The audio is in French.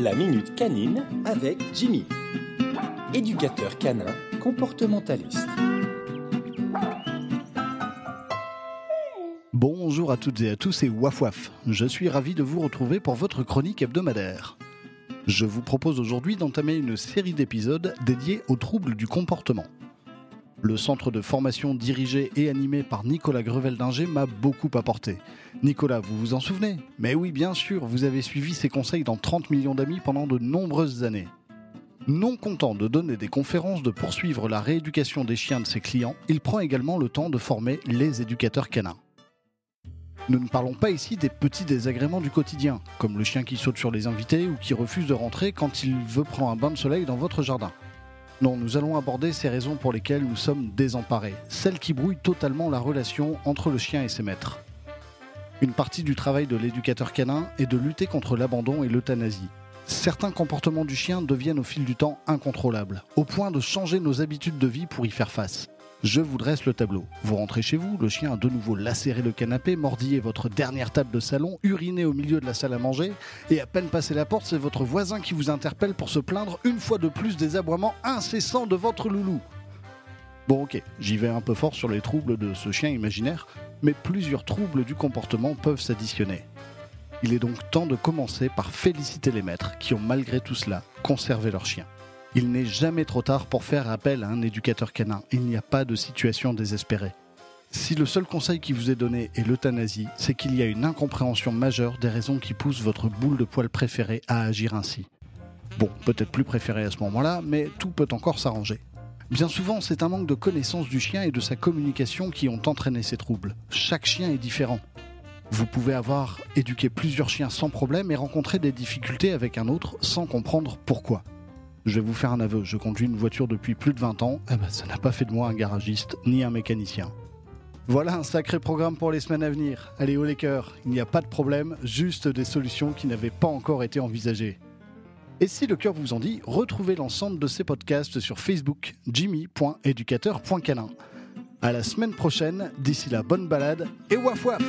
La Minute Canine avec Jimmy, éducateur canin comportementaliste. Bonjour à toutes et à tous, c'est Waf Waf. Je suis ravi de vous retrouver pour votre chronique hebdomadaire. Je vous propose aujourd'hui d'entamer une série d'épisodes dédiés aux troubles du comportement. Le centre de formation dirigé et animé par Nicolas Grevel-Dinger m'a beaucoup apporté. Nicolas, vous vous en souvenez? Mais oui, bien sûr, vous avez suivi ses conseils dans 30 millions d'amis pendant de nombreuses années. Non content de donner des conférences, de poursuivre la rééducation des chiens de ses clients, il prend également le temps de former les éducateurs canins. Nous ne parlons pas ici des petits désagréments du quotidien, comme le chien qui saute sur les invités ou qui refuse de rentrer quand il veut prendre un bain de soleil dans votre jardin. Non, nous allons aborder ces raisons pour lesquelles nous sommes désemparés, celles qui brouillent totalement la relation entre le chien et ses maîtres. Une partie du travail de l'éducateur canin est de lutter contre l'abandon et l'euthanasie. Certains comportements du chien deviennent au fil du temps incontrôlables, au point de changer nos habitudes de vie pour y faire face. Je vous dresse le tableau. Vous rentrez chez vous, le chien a de nouveau lacéré le canapé, mordillé votre dernière table de salon, uriné au milieu de la salle à manger, et à peine passé la porte, c'est votre voisin qui vous interpelle pour se plaindre une fois de plus des aboiements incessants de votre loulou. Bon ok, j'y vais un peu fort sur les troubles de ce chien imaginaire, mais plusieurs troubles du comportement peuvent s'additionner. Il est donc temps de commencer par féliciter les maîtres qui ont malgré tout cela conservé leur chien. Il n'est jamais trop tard pour faire appel à un éducateur canin. Il n'y a pas de situation désespérée. Si le seul conseil qui vous est donné est l'euthanasie, c'est qu'il y a une incompréhension majeure des raisons qui poussent votre boule de poil préférée à agir ainsi. Bon, peut-être plus préféré à ce moment-là, mais tout peut encore s'arranger. Bien souvent, c'est un manque de connaissance du chien et de sa communication qui ont entraîné ces troubles. Chaque chien est différent. Vous pouvez avoir éduqué plusieurs chiens sans problème et rencontrer des difficultés avec un autre sans comprendre pourquoi. Je vais vous faire un aveu, je conduis une voiture depuis plus de 20 ans, eh ben, ça n'a pas fait de moi un garagiste ni un mécanicien. Voilà un sacré programme pour les semaines à venir. Allez, haut les cœurs, il n'y a pas de problème, juste des solutions qui n'avaient pas encore été envisagées. Et si le cœur vous en dit, retrouvez l'ensemble de ces podcasts sur Facebook, jimmy.éducateur.canin. À la semaine prochaine, d'ici la bonne balade et waf waf